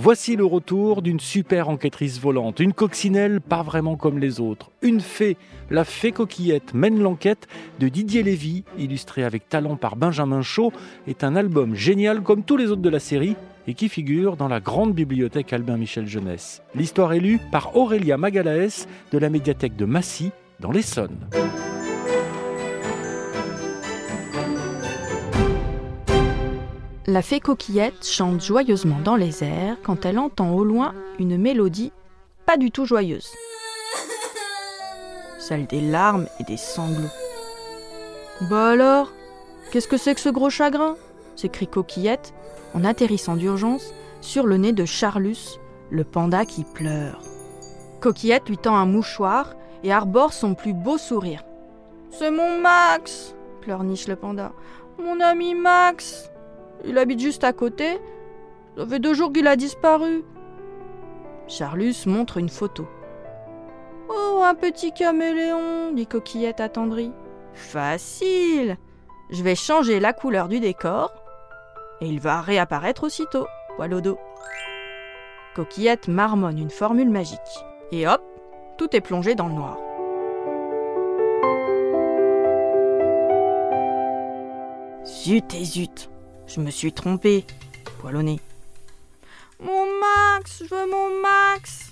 Voici le retour d'une super enquêtrice volante, une coccinelle pas vraiment comme les autres, une fée, la fée coquillette mène l'enquête de Didier Lévy, illustré avec talent par Benjamin Chaud, est un album génial comme tous les autres de la série et qui figure dans la grande bibliothèque Albin Michel Jeunesse. L'histoire est lue par Aurélia Magalaès de la médiathèque de Massy dans l'Essonne. La fée coquillette chante joyeusement dans les airs quand elle entend au loin une mélodie pas du tout joyeuse. Celle des larmes et des sanglots. Bah alors Qu'est-ce que c'est que ce gros chagrin? s'écrie Coquillette en atterrissant d'urgence sur le nez de Charlus, le panda qui pleure. Coquillette lui tend un mouchoir et arbore son plus beau sourire. C'est mon Max pleurniche le panda. Mon ami Max il habite juste à côté. Ça fait deux jours qu'il a disparu. Charlus montre une photo. Oh, un petit caméléon, dit Coquillette attendrie. Facile Je vais changer la couleur du décor et il va réapparaître aussitôt, dos. Coquillette marmonne une formule magique. Et hop, tout est plongé dans le noir. Zut et zut je me suis trompé, poilonné. Mon Max, je veux mon Max.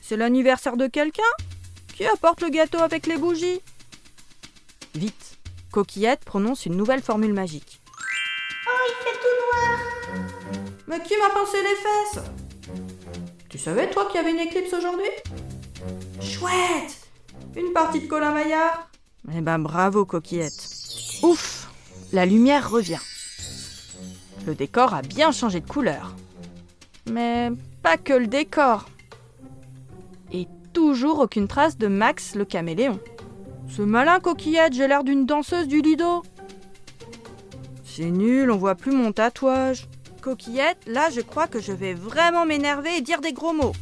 C'est l'anniversaire de quelqu'un Qui apporte le gâteau avec les bougies Vite, Coquillette prononce une nouvelle formule magique. Oh, il fait tout noir. Mais qui m'a pincé les fesses? Tu savais, toi, qu'il y avait une éclipse aujourd'hui? Chouette Une partie de Colin Maillard Eh ben, bravo, Coquillette. Ouf La lumière revient. Le décor a bien changé de couleur. Mais pas que le décor. Et toujours aucune trace de Max le caméléon. Ce malin coquillette, j'ai l'air d'une danseuse du Lido. C'est nul, on voit plus mon tatouage. Coquillette, là je crois que je vais vraiment m'énerver et dire des gros mots.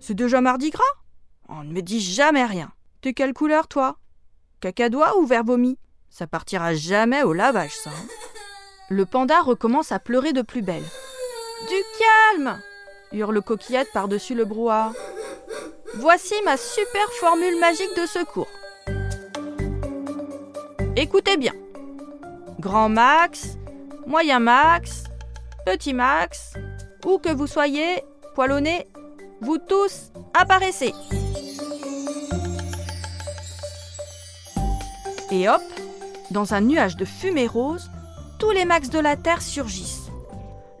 C'est déjà mardi gras? On ne me dit jamais rien. T'es quelle couleur toi? Cacadois ou vert vomi? Ça partira jamais au lavage, ça. Hein. Le panda recommence à pleurer de plus belle. Du calme hurle Coquillette par-dessus le brouhaha. Voici ma super formule magique de secours. Écoutez bien. Grand max, moyen max, petit max, où que vous soyez, poilonné, vous tous apparaissez. Et hop, dans un nuage de fumée rose, tous les max de la Terre surgissent.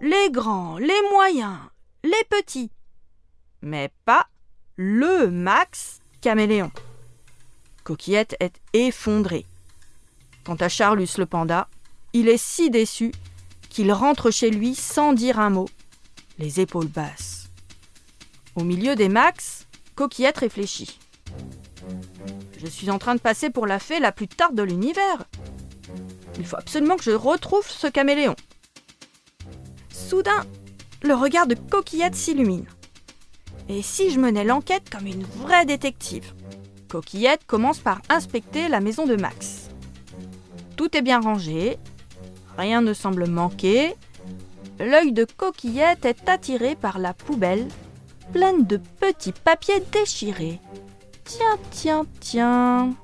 Les grands, les moyens, les petits. Mais pas le max caméléon. Coquillette est effondrée. Quant à Charlus le panda, il est si déçu qu'il rentre chez lui sans dire un mot, les épaules basses. Au milieu des max, Coquillette réfléchit. Je suis en train de passer pour la fée la plus tarde de l'univers. Il faut absolument que je retrouve ce caméléon. Soudain, le regard de Coquillette s'illumine. Et si je menais l'enquête comme une vraie détective? Coquillette commence par inspecter la maison de Max. Tout est bien rangé, rien ne semble manquer. L'œil de Coquillette est attiré par la poubelle, pleine de petits papiers déchirés. Tiens, tiens, tiens.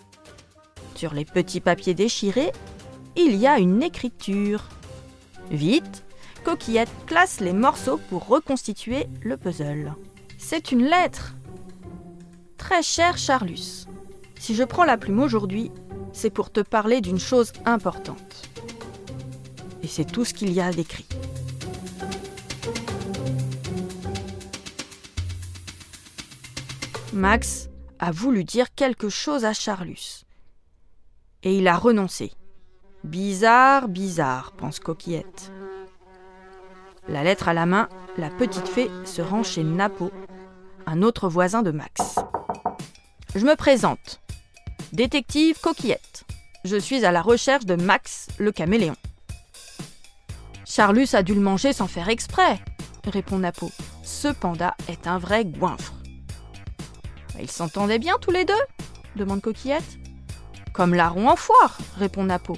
Sur les petits papiers déchirés, il y a une écriture. Vite, Coquillette classe les morceaux pour reconstituer le puzzle. C'est une lettre. Très cher Charlus, si je prends la plume aujourd'hui, c'est pour te parler d'une chose importante. Et c'est tout ce qu'il y a d'écrit. Max a voulu dire quelque chose à Charlus. Et il a renoncé. Bizarre, bizarre, pense Coquillette. La lettre à la main, la petite fée se rend chez Napo, un autre voisin de Max. Je me présente. Détective Coquillette. Je suis à la recherche de Max le caméléon. Charlus a dû le manger sans faire exprès, répond Napo. Ce panda est un vrai goinfre. Ils s'entendaient bien tous les deux demande Coquillette. Comme larron en foire, répond Napo.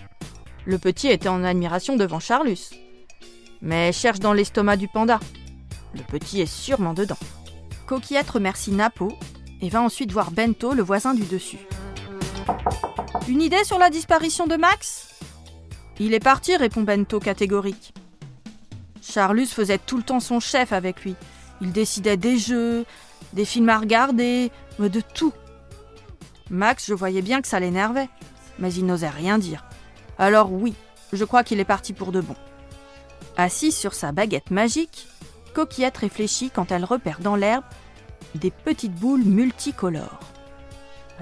Le petit était en admiration devant Charlus. mais cherche dans l'estomac du panda. Le petit est sûrement dedans. Coquillette remercie Napo et va ensuite voir Bento, le voisin du dessus. Une idée sur la disparition de Max? Il est parti, répond Bento catégorique. Charlus faisait tout le temps son chef avec lui. Il décidait des jeux, des films à regarder, de tout. Max, je voyais bien que ça l'énervait, mais il n'osait rien dire. Alors oui, je crois qu'il est parti pour de bon. Assise sur sa baguette magique, Coquillette réfléchit quand elle repère dans l'herbe des petites boules multicolores.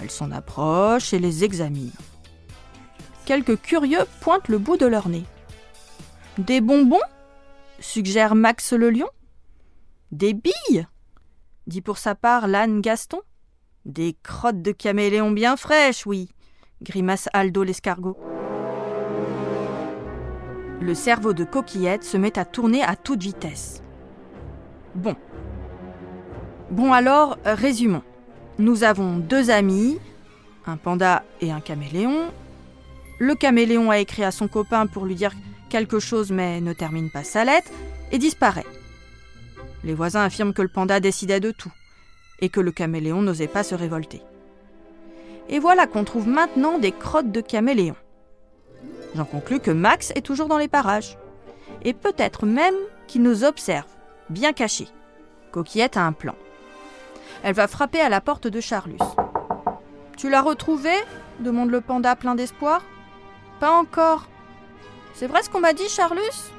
Elle s'en approche et les examine. Quelques curieux pointent le bout de leur nez. Des bonbons? suggère Max le lion. Des billes? dit pour sa part l'âne Gaston. Des crottes de caméléon bien fraîches, oui, grimace Aldo l'escargot. Le cerveau de Coquillette se met à tourner à toute vitesse. Bon. Bon alors, résumons. Nous avons deux amis, un panda et un caméléon. Le caméléon a écrit à son copain pour lui dire quelque chose mais ne termine pas sa lettre et disparaît. Les voisins affirment que le panda décidait de tout et que le caméléon n'osait pas se révolter. Et voilà qu'on trouve maintenant des crottes de caméléon. J'en conclus que Max est toujours dans les parages. Et peut-être même qu'il nous observe, bien caché. Coquillette a un plan. Elle va frapper à la porte de Charlus. Tu l'as retrouvé demande le panda plein d'espoir. Pas encore. C'est vrai ce qu'on m'a dit, Charlus?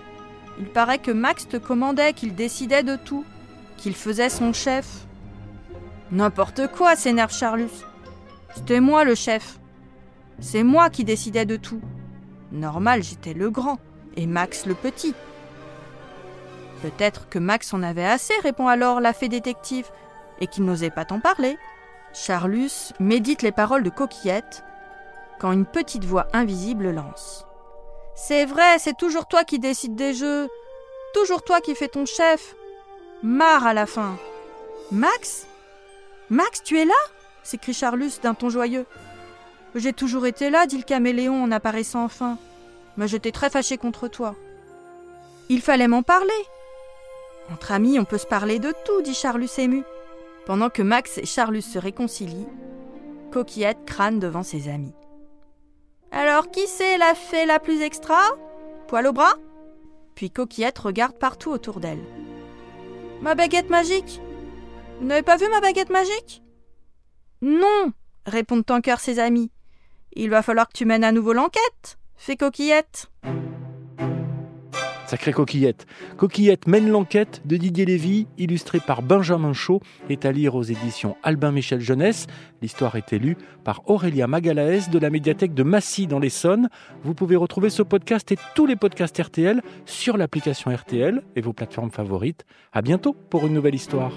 Il paraît que Max te commandait, qu'il décidait de tout, qu'il faisait son chef. N'importe quoi, s'énerve Charlus. C'était moi le chef. C'est moi qui décidais de tout. Normal, j'étais le grand et Max le petit. Peut-être que Max en avait assez, répond alors la fée détective, et qu'il n'osait pas t'en parler. Charlus médite les paroles de Coquillette quand une petite voix invisible lance. C'est vrai, c'est toujours toi qui décides des jeux, toujours toi qui fais ton chef. Marre à la fin. Max? Max, tu es là? s'écrie Charlus d'un ton joyeux. J'ai toujours été là, dit le caméléon en apparaissant enfin. Mais j'étais très fâché contre toi. Il fallait m'en parler. Entre amis, on peut se parler de tout, dit Charlus ému. Pendant que Max et Charlus se réconcilient, Coquillette crâne devant ses amis. Alors qui c'est la fée la plus extra? Poil au bras? Puis Coquillette regarde partout autour d'elle. Ma baguette magique? Vous n'avez pas vu ma baguette magique? Non répondent en chœur ses amis. Il va falloir que tu mènes à nouveau l'enquête, fée Coquillette. Sacrée coquillette. Coquillette mène l'enquête de Didier Lévy, illustré par Benjamin Chaud, est à lire aux éditions Albin Michel Jeunesse. L'histoire est élue par Aurélia Magalaès de la médiathèque de Massy dans l'Essonne. Vous pouvez retrouver ce podcast et tous les podcasts RTL sur l'application RTL et vos plateformes favorites. À bientôt pour une nouvelle histoire.